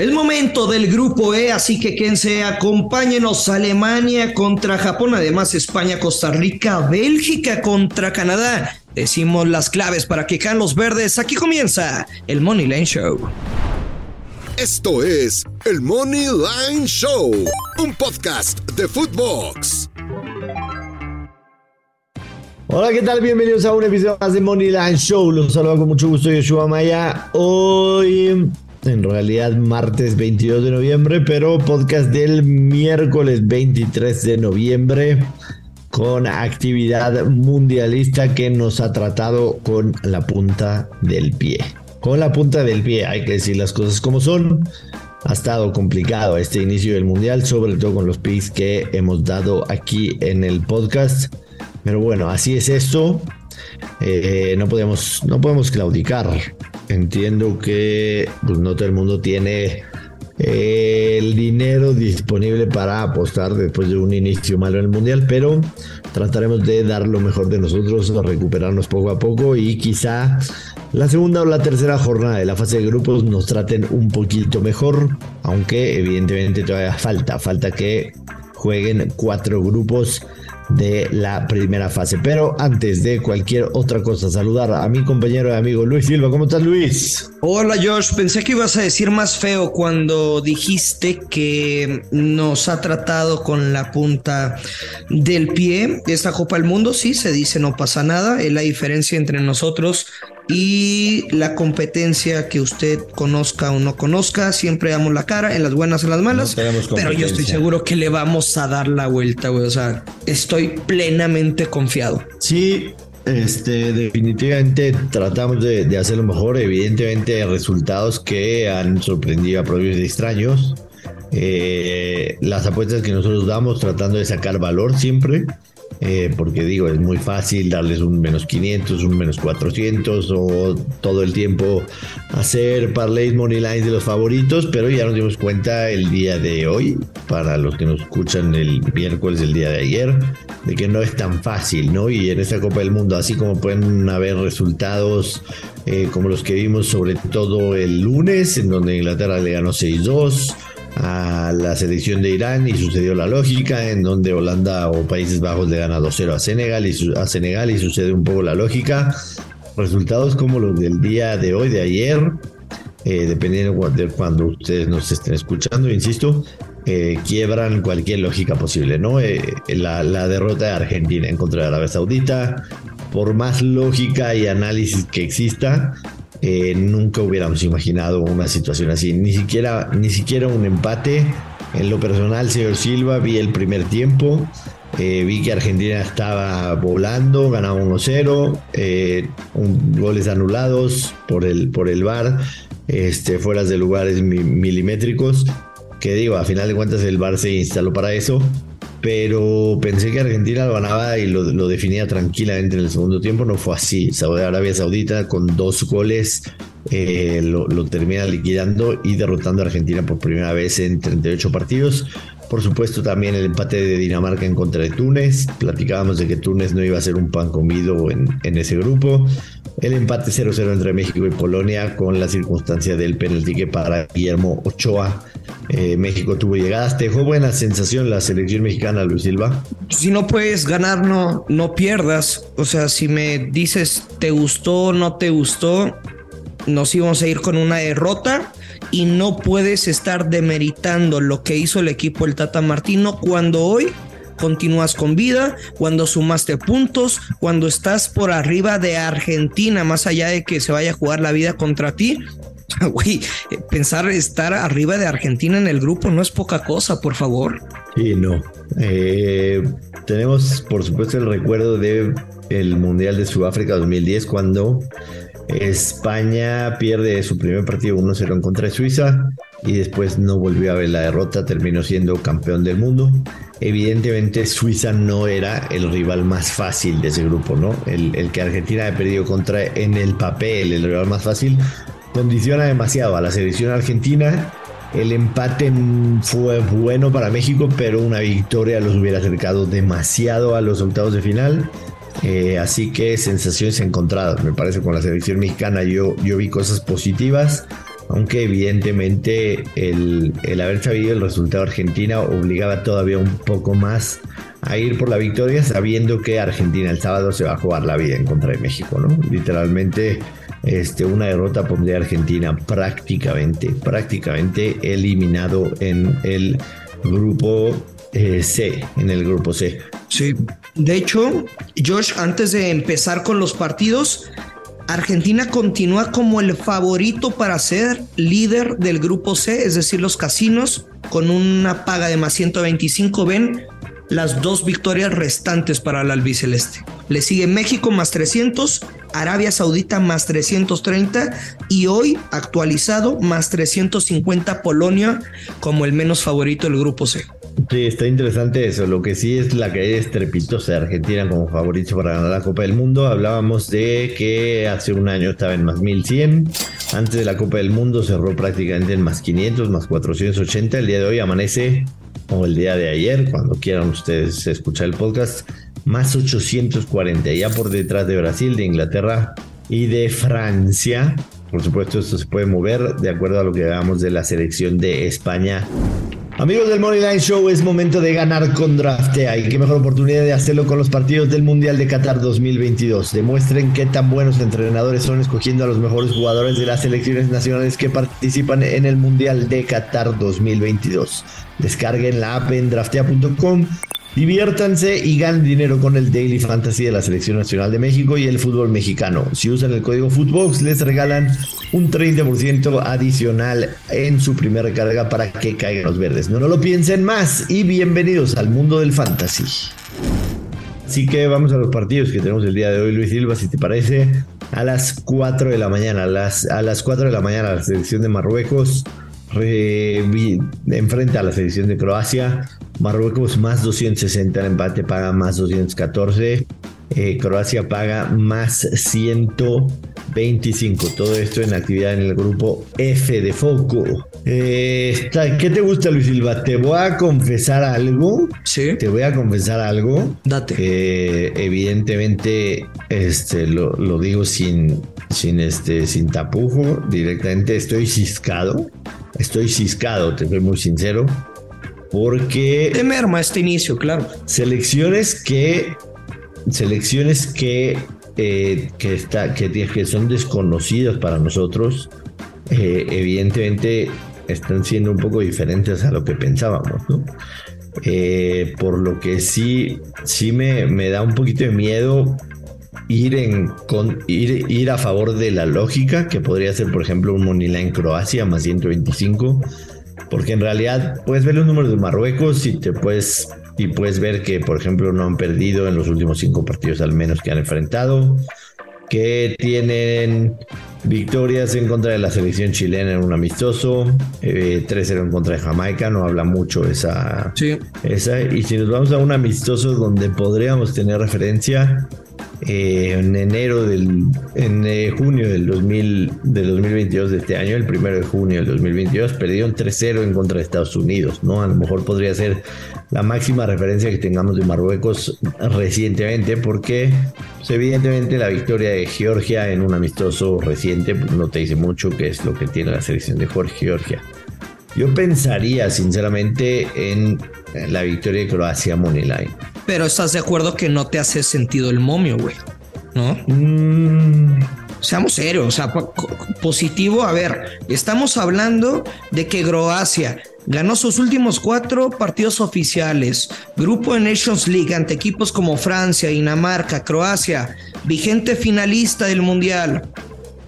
El momento del grupo E, así que quédense, acompáñenos Alemania contra Japón, además España, Costa Rica, Bélgica contra Canadá. Decimos las claves para que caen los verdes. Aquí comienza el Money Line Show. Esto es el Money Line Show, un podcast de Footbox. Hola, ¿qué tal? Bienvenidos a un episodio más de Money Line Show. Los saludo con mucho gusto, Yoshua Maya. Hoy, en realidad, martes 22 de noviembre, pero podcast del miércoles 23 de noviembre con actividad mundialista que nos ha tratado con la punta del pie. Con la punta del pie, hay que decir las cosas como son. Ha estado complicado este inicio del mundial, sobre todo con los picks que hemos dado aquí en el podcast. Pero bueno, así es esto. Eh, no, podemos, no podemos claudicar. Entiendo que pues, no todo el mundo tiene eh, el dinero disponible para apostar después de un inicio malo en el mundial, pero trataremos de dar lo mejor de nosotros, recuperarnos poco a poco y quizá la segunda o la tercera jornada de la fase de grupos nos traten un poquito mejor, aunque evidentemente todavía falta, falta que jueguen cuatro grupos de la primera fase. Pero antes de cualquier otra cosa, saludar a mi compañero y amigo Luis Silva. ¿Cómo estás, Luis? Hola, Josh. Pensé que ibas a decir más feo cuando dijiste que nos ha tratado con la punta del pie. Esta Copa del Mundo, sí, se dice no pasa nada. Es la diferencia entre nosotros y la competencia que usted conozca o no conozca, siempre damos la cara en las buenas o en las malas, pero yo estoy seguro que le vamos a dar la vuelta, güey, o sea, estoy plenamente confiado. Sí, este, definitivamente tratamos de, de hacerlo mejor, evidentemente resultados que han sorprendido a propios extraños. Eh, las apuestas que nosotros damos tratando de sacar valor siempre eh, porque digo, es muy fácil darles un menos 500, un menos 400 o todo el tiempo hacer parlays money lines de los favoritos, pero ya nos dimos cuenta el día de hoy, para los que nos escuchan el miércoles del día de ayer, de que no es tan fácil, ¿no? Y en esta Copa del Mundo, así como pueden haber resultados eh, como los que vimos sobre todo el lunes, en donde Inglaterra le ganó 6-2, a la selección de Irán y sucedió la lógica, en donde Holanda o Países Bajos le gana 2-0 a Senegal, y a Senegal y sucede un poco la lógica. Resultados como los del día de hoy, de ayer, eh, dependiendo de cuando ustedes nos estén escuchando, insisto, eh, quiebran cualquier lógica posible, ¿no? Eh, la, la, derrota de Argentina en contra de Arabia Saudita, por más lógica y análisis que exista, eh, nunca hubiéramos imaginado una situación así, ni siquiera, ni siquiera un empate. En lo personal, señor Silva, vi el primer tiempo, eh, vi que Argentina estaba volando, ganaba 1-0, eh, goles anulados por el, por el VAR, este, fuera de lugares milimétricos, que digo, a final de cuentas el VAR se instaló para eso, pero pensé que Argentina lo ganaba y lo, definía tranquilamente en el segundo tiempo. No fue así. Arabia Saudita con dos goles eh, lo, termina liquidando y derrotando a Argentina por primera vez en 38 partidos. Por supuesto, también el empate de Dinamarca en contra de Túnez. Platicábamos de que Túnez no iba a ser un pan comido en, ese grupo. El empate 0-0 entre México y Polonia con la circunstancia del penalti que para Guillermo Ochoa eh, México tuvo llegadas. ¿Te dejó buena sensación la selección mexicana, Luis Silva? Si no puedes ganar, no, no pierdas. O sea, si me dices te gustó, no te gustó, nos íbamos a ir con una derrota y no puedes estar demeritando lo que hizo el equipo el Tata Martino cuando hoy continúas con vida, cuando sumaste puntos, cuando estás por arriba de Argentina, más allá de que se vaya a jugar la vida contra ti, pensar estar arriba de Argentina en el grupo no es poca cosa, por favor. Sí, no. Eh, tenemos, por supuesto, el recuerdo de el Mundial de Sudáfrica 2010 cuando España pierde su primer partido 1-0 en contra Suiza y después no volvió a ver la derrota, terminó siendo campeón del mundo. Evidentemente Suiza no era el rival más fácil de ese grupo, ¿no? El, el que Argentina ha perdido contra en el papel, el rival más fácil, condiciona demasiado a la selección argentina. El empate fue bueno para México, pero una victoria los hubiera acercado demasiado a los octavos de final. Eh, así que sensaciones encontradas, me parece, con la selección mexicana. Yo, yo vi cosas positivas, aunque evidentemente el, el haber sabido el resultado de Argentina obligaba todavía un poco más a ir por la victoria sabiendo que Argentina el sábado se va a jugar la vida en contra de México, ¿no? Literalmente este, una derrota pondría Argentina prácticamente, prácticamente eliminado en el grupo eh, C, en el grupo C. Sí, de hecho, Josh, antes de empezar con los partidos, Argentina continúa como el favorito para ser líder del grupo C, es decir, los casinos, con una paga de más 125 ven las dos victorias restantes para el albiceleste. Le sigue México más 300, Arabia Saudita más 330 y hoy actualizado más 350 Polonia como el menos favorito del grupo C. Sí, está interesante eso. Lo que sí es la caída estrepitosa de Argentina como favorito para ganar la Copa del Mundo. Hablábamos de que hace un año estaba en más 1100. Antes de la Copa del Mundo cerró prácticamente en más 500, más 480. El día de hoy amanece, o el día de ayer, cuando quieran ustedes escuchar el podcast, más 840. Ya por detrás de Brasil, de Inglaterra y de Francia. Por supuesto, esto se puede mover de acuerdo a lo que hagamos de la selección de España Amigos del Money Line Show, es momento de ganar con Draftea y qué mejor oportunidad de hacerlo con los partidos del Mundial de Qatar 2022. Demuestren qué tan buenos entrenadores son escogiendo a los mejores jugadores de las selecciones nacionales que participan en el Mundial de Qatar 2022. Descarguen la app en draftea.com Diviértanse y ganen dinero con el Daily Fantasy de la Selección Nacional de México y el fútbol mexicano. Si usan el código Footbox les regalan un 30% adicional en su primera recarga para que caigan los verdes. No, no lo piensen más y bienvenidos al mundo del fantasy. Así que vamos a los partidos que tenemos el día de hoy, Luis Silva, si te parece, a las 4 de la mañana. las, a las 4 de la mañana la selección de Marruecos enfrenta a la selección de Croacia. Marruecos más 260, el empate paga más 214. Eh, Croacia paga más 125. Todo esto en actividad en el grupo F de Foco. Eh, ¿Qué te gusta, Luis Silva? Te voy a confesar algo. Sí. Te voy a confesar algo. Date. evidentemente, este, lo, lo, digo sin, sin, este, sin tapujo. Directamente estoy ciscado. Estoy ciscado, te soy muy sincero. Porque. Te merma este inicio, claro. Selecciones que. Selecciones que. Eh, que, está, que, que, son desconocidas para nosotros. Eh, evidentemente están siendo un poco diferentes a lo que pensábamos, ¿no? Eh, por lo que sí, sí me, me, da un poquito de miedo ir, en, con, ir, ir a favor de la lógica, que podría ser, por ejemplo, un Monila en Croacia más 125 porque en realidad puedes ver los números de Marruecos y te puedes y puedes ver que por ejemplo no han perdido en los últimos cinco partidos al menos que han enfrentado que tienen victorias en contra de la selección chilena en un amistoso, 3-0 eh, en contra de Jamaica, no habla mucho esa, esa. Y si nos vamos a un amistoso donde podríamos tener referencia, eh, en enero del en eh, junio del 2000 del 2022 de este año el primero de junio del 2022 perdieron 3-0 en contra de Estados Unidos no a lo mejor podría ser la máxima referencia que tengamos de Marruecos recientemente porque pues, evidentemente la victoria de Georgia en un amistoso reciente pues, no te dice mucho que es lo que tiene la selección de Georgia yo pensaría sinceramente en la victoria de Croacia Moneyline. Pero estás de acuerdo que no te hace sentido el momio, güey. ¿No? Mm. Seamos serios, o sea, positivo. A ver, estamos hablando de que Croacia ganó sus últimos cuatro partidos oficiales. Grupo de Nations League ante equipos como Francia, Dinamarca, Croacia, vigente finalista del Mundial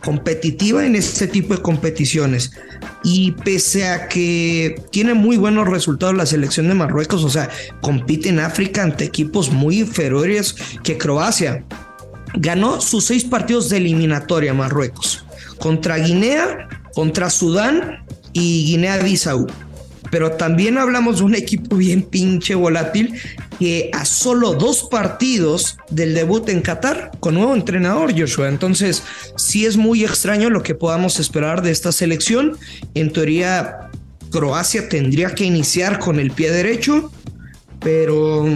competitiva en este tipo de competiciones. Y pese a que tiene muy buenos resultados la selección de Marruecos, o sea, compite en África ante equipos muy inferiores que Croacia. Ganó sus seis partidos de eliminatoria Marruecos, contra Guinea, contra Sudán y Guinea-Bissau pero también hablamos de un equipo bien pinche volátil a solo dos partidos del debut en Qatar con nuevo entrenador Joshua. Entonces, sí es muy extraño lo que podamos esperar de esta selección. En teoría, Croacia tendría que iniciar con el pie derecho, pero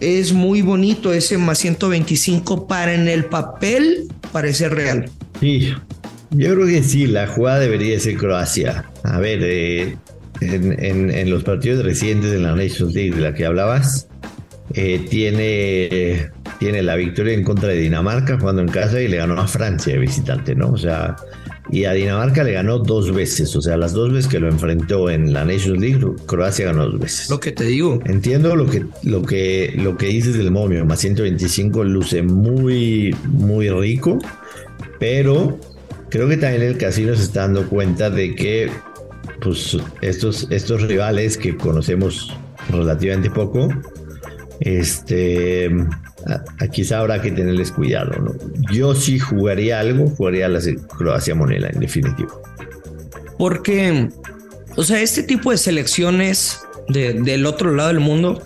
es muy bonito ese más 125 para en el papel parecer real. Sí, Yo creo que sí, la jugada debería ser Croacia. A ver, eh, en, los partidos recientes de la Nations League de la que hablabas, eh, tiene, tiene la victoria en contra de Dinamarca jugando en casa y le ganó a Francia de visitante, ¿no? O sea, y a Dinamarca le ganó dos veces, o sea, las dos veces que lo enfrentó en la Nations League, Croacia ganó dos veces. Lo que te digo. Entiendo lo que, lo que, lo que dices del momio, más 125 luce muy, muy rico, pero creo que también el casino se está dando cuenta de que pues estos, estos rivales que conocemos relativamente poco, este, quizá habrá que tenerles cuidado. ¿no? Yo sí jugaría algo, jugaría la Croacia Monela en definitivo. Porque, o sea, este tipo de selecciones del otro lado del mundo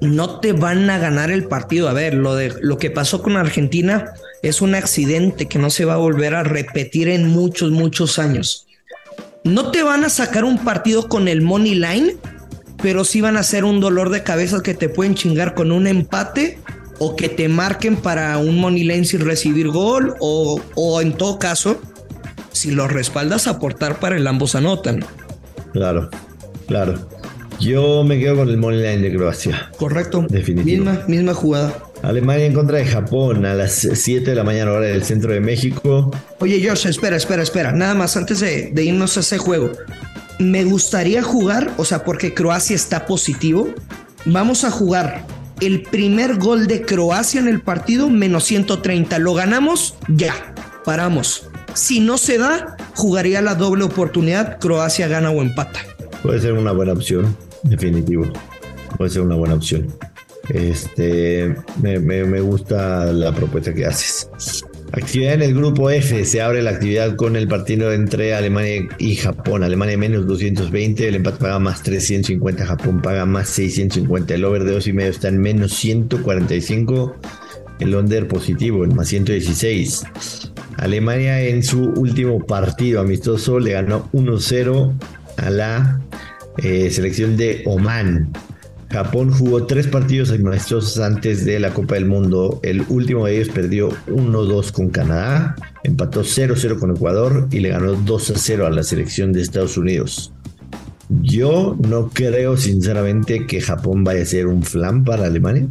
no te van a ganar el partido. A ver, lo, de, lo que pasó con Argentina es un accidente que no se va a volver a repetir en muchos, muchos años. No te van a sacar un partido con el money line, pero sí van a ser un dolor de cabeza que te pueden chingar con un empate o que te marquen para un money line sin recibir gol o, o en todo caso, si los respaldas, aportar para el ambos anotan. Claro, claro. Yo me quedo con el money line de Croacia. Correcto. Definitivamente. Misma, misma jugada. Alemania en contra de Japón a las 7 de la mañana hora del centro de México. Oye, Josh, espera, espera, espera. Nada más antes de, de irnos a ese juego. Me gustaría jugar, o sea, porque Croacia está positivo. Vamos a jugar el primer gol de Croacia en el partido, menos 130. Lo ganamos, ya, paramos. Si no se da, jugaría la doble oportunidad, Croacia gana o empata. Puede ser una buena opción, definitivo. Puede ser una buena opción. Este, me, gusta la propuesta que haces. Actividad en el grupo F. Se abre la actividad con el partido entre Alemania y Japón. Alemania menos 220, el empate paga más 350, Japón paga más 650. El over de 2 y medio está en menos 145. El under positivo en más 116. Alemania en su último partido amistoso le ganó 1-0 a la eh, selección de Oman. Japón jugó tres partidos amistosos antes de la Copa del Mundo. El último de ellos perdió 1-2 con Canadá, empató 0-0 con Ecuador y le ganó 2-0 a la selección de Estados Unidos. Yo no creo sinceramente que Japón vaya a ser un flan para Alemania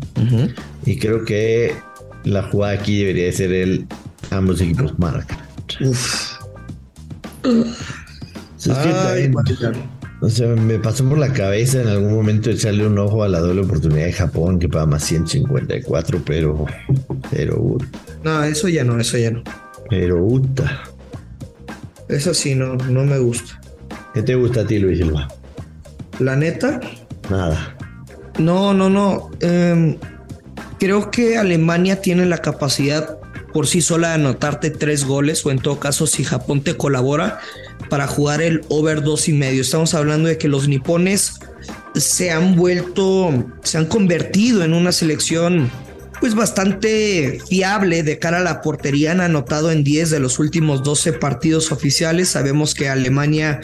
y creo que la jugada aquí debería ser el ambos equipos marcan. Uf. O sea, me pasó por la cabeza en algún momento echarle un ojo a la doble oportunidad de Japón que paga más 154, pero. Pero. No, eso ya no, eso ya no. Pero gusta. Eso sí, no, no me gusta. ¿Qué te gusta a ti, Luis Silva? La neta. Nada. No, no, no. Em, creo que Alemania tiene la capacidad por sí sola de anotarte tres goles o en todo caso si Japón te colabora para jugar el over dos y medio. Estamos hablando de que los nipones se han vuelto, se han convertido en una selección pues bastante fiable de cara a la portería. Han anotado en 10 de los últimos 12 partidos oficiales. Sabemos que Alemania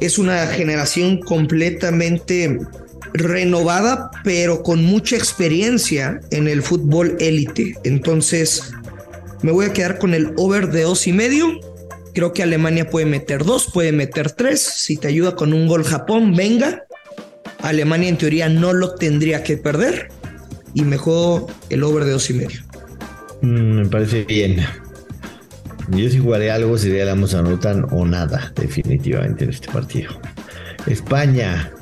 es una generación completamente renovada, pero con mucha experiencia en el fútbol élite. Entonces, me voy a quedar con el over de dos y medio Creo que Alemania puede meter dos, puede meter tres. Si te ayuda con un gol Japón, venga. Alemania en teoría no lo tendría que perder. Y me juego el over de dos y medio. Mm, me parece bien. Yo si jugaré algo sería la anotan o nada, definitivamente en este partido. España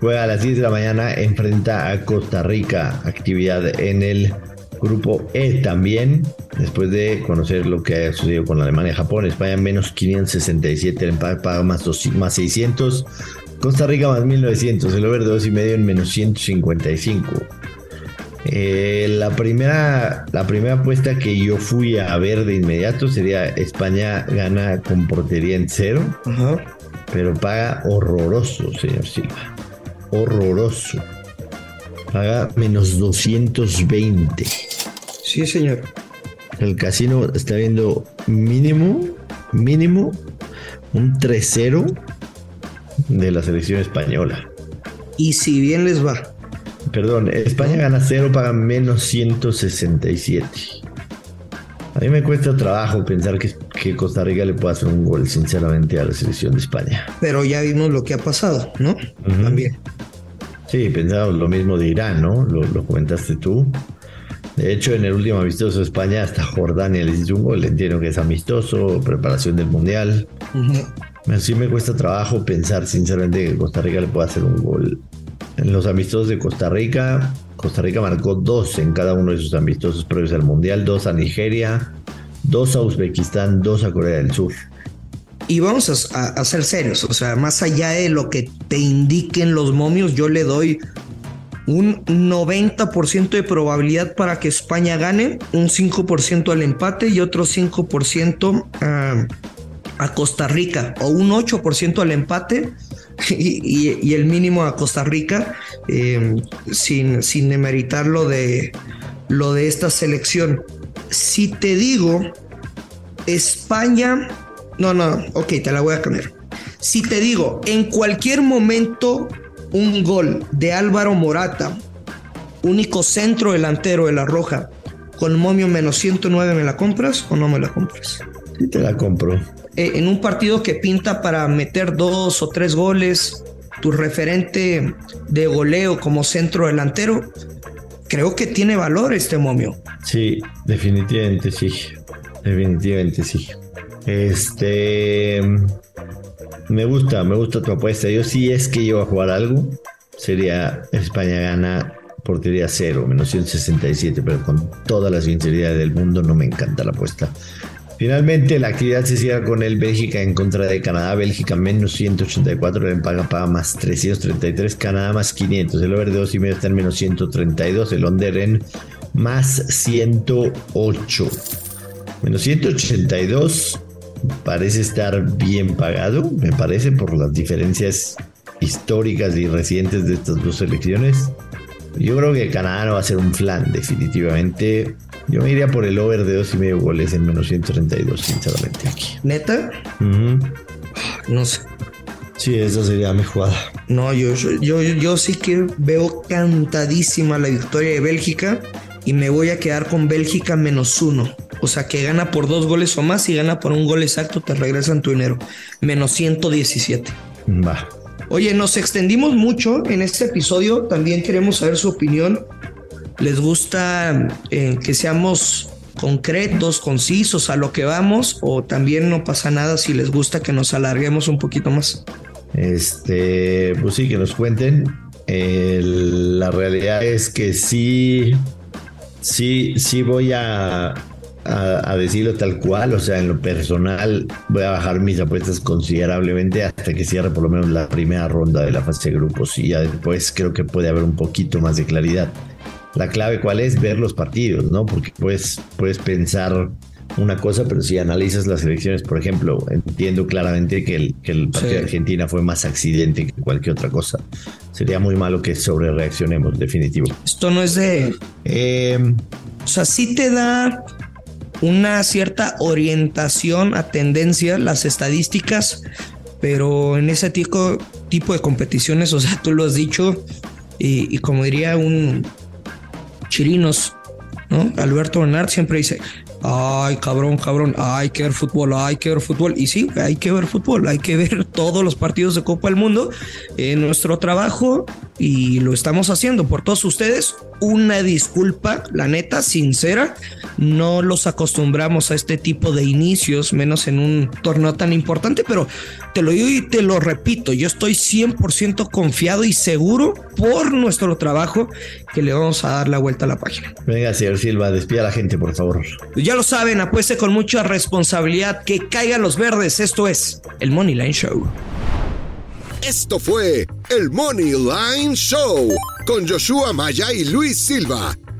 juega a las 10 de la mañana, enfrenta a Costa Rica, actividad en el Grupo E también, después de conocer lo que ha sucedido con Alemania y Japón, España menos 567, el empate paga más, más 600, Costa Rica más 1900, el over de 2 y medio en menos 155. Eh, la, primera, la primera apuesta que yo fui a ver de inmediato sería España gana con portería en cero, pero paga horroroso, señor Silva. Horroroso. Paga menos 220. Sí, señor. El casino está viendo mínimo, mínimo, un 3-0 de la selección española. Y si bien les va. Perdón, España gana 0, paga menos 167. A mí me cuesta trabajo pensar que, que, Costa Rica le pueda hacer un gol, sinceramente, a la selección de España. Pero ya vimos lo que ha pasado, ¿no? También. Sí, pensamos lo mismo de Irán, ¿no? Lo, lo, comentaste tú. De hecho, en el último amistoso de España, hasta Jordania les hizo un gol. Entiendo que es amistoso, preparación del Mundial. Sí me cuesta trabajo pensar, sinceramente, que Costa Rica le pueda hacer un gol. En los amistosos de Costa Rica, Costa Rica marcó dos en cada uno de sus amistosos previos al Mundial, dos a Nigeria, dos a Uzbekistán, dos a Corea del Sur. Y vamos a, a, ser serios, o sea, más allá de lo que te indiquen los momios, yo le doy un 90% de probabilidad para que España gane, un 5% al empate y otro 5% a, a Costa Rica, o un 8% al empate y, el mínimo a Costa Rica, eh, sin, sin demeritar lo de, lo de esta selección. Si te digo, España, no, no, ok, te la voy a cambiar. Si te digo, en cualquier momento un gol de Álvaro Morata, único centro delantero de la Roja, con momio menos 109, ¿me la compras o no me la compras? Sí, te la compro. Eh, en un partido que pinta para meter dos o tres goles, tu referente de goleo como centro delantero, creo que tiene valor este momio. Sí, definitivamente sí. Definitivamente sí. Este. Me gusta, me gusta tu apuesta. Yo sí es que iba a jugar algo. Sería España gana portería cero, menos 167, pero con toda la sinceridad del mundo no me encanta la apuesta. Finalmente, la actividad se cierra con el Bélgica en contra de Canadá. Bélgica menos 184, el paga paga más 333, Canadá más 500. El over de 2 y medio está en menos 132, el under en más 108. Menos 182 parece estar bien pagado, me parece, por las diferencias históricas y recientes de estas dos selecciones. Yo creo que Canadá no va a ser un flan, definitivamente. Yo me iría por el over de dos y medio goles en menos 132, sinceramente. Aquí. ¿Neta? No sé. Sí, esa sería mi jugada. No, yo, yo, yo sí que veo cantadísima la victoria de Bélgica y me voy a quedar con Bélgica menos uno. O sea, que gana por dos goles o más y gana por un gol exacto, te regresan tu dinero. Menos 117. Va. Oye, nos extendimos mucho en este episodio. También queremos saber su opinión les gusta eh, que seamos concretos, concisos a lo que vamos o también no pasa nada si les gusta que nos alarguemos un poquito más. Este, pues sí, que nos cuenten. la realidad es que sí, sí, sí voy a, a, decirlo tal cual, o sea, en lo personal voy a bajar mis apuestas considerablemente hasta que cierre por lo menos la primera ronda de la fase de grupos y ya después creo que puede haber un poquito más de claridad la clave cuál es ver los partidos, ¿no? Porque puedes, puedes pensar una cosa, pero si analizas las elecciones, por ejemplo, entiendo claramente que el, que el partido de Argentina fue más accidente que cualquier otra cosa. Sería muy malo que sobre reaccionemos, definitivo. Esto no es de... Eh, o sea, sí te da una cierta orientación a tendencia, las estadísticas, pero en ese tipo, tipo de competiciones, o sea, tú lo has dicho, y como diría un, chirinos, ¿no? Alberto Bernard siempre dice, ay, cabrón, cabrón, hay que ver fútbol, hay que ver fútbol. Y sí, hay que ver fútbol, hay que ver todos los partidos de Copa del Mundo. En nuestro trabajo, y lo estamos haciendo por todos ustedes, una disculpa, la neta, sincera. No los acostumbramos a este tipo de inicios, menos en un torneo tan importante, pero te lo digo y te lo repito, yo estoy 100% confiado y seguro por nuestro trabajo que le vamos a dar la vuelta a la página. Venga, señor Silva, despida a la gente, por favor. Ya lo saben, apueste con mucha responsabilidad, que caigan los verdes. Esto es el Money Line Show. Esto fue el Money Line Show con Joshua Maya y Luis Silva,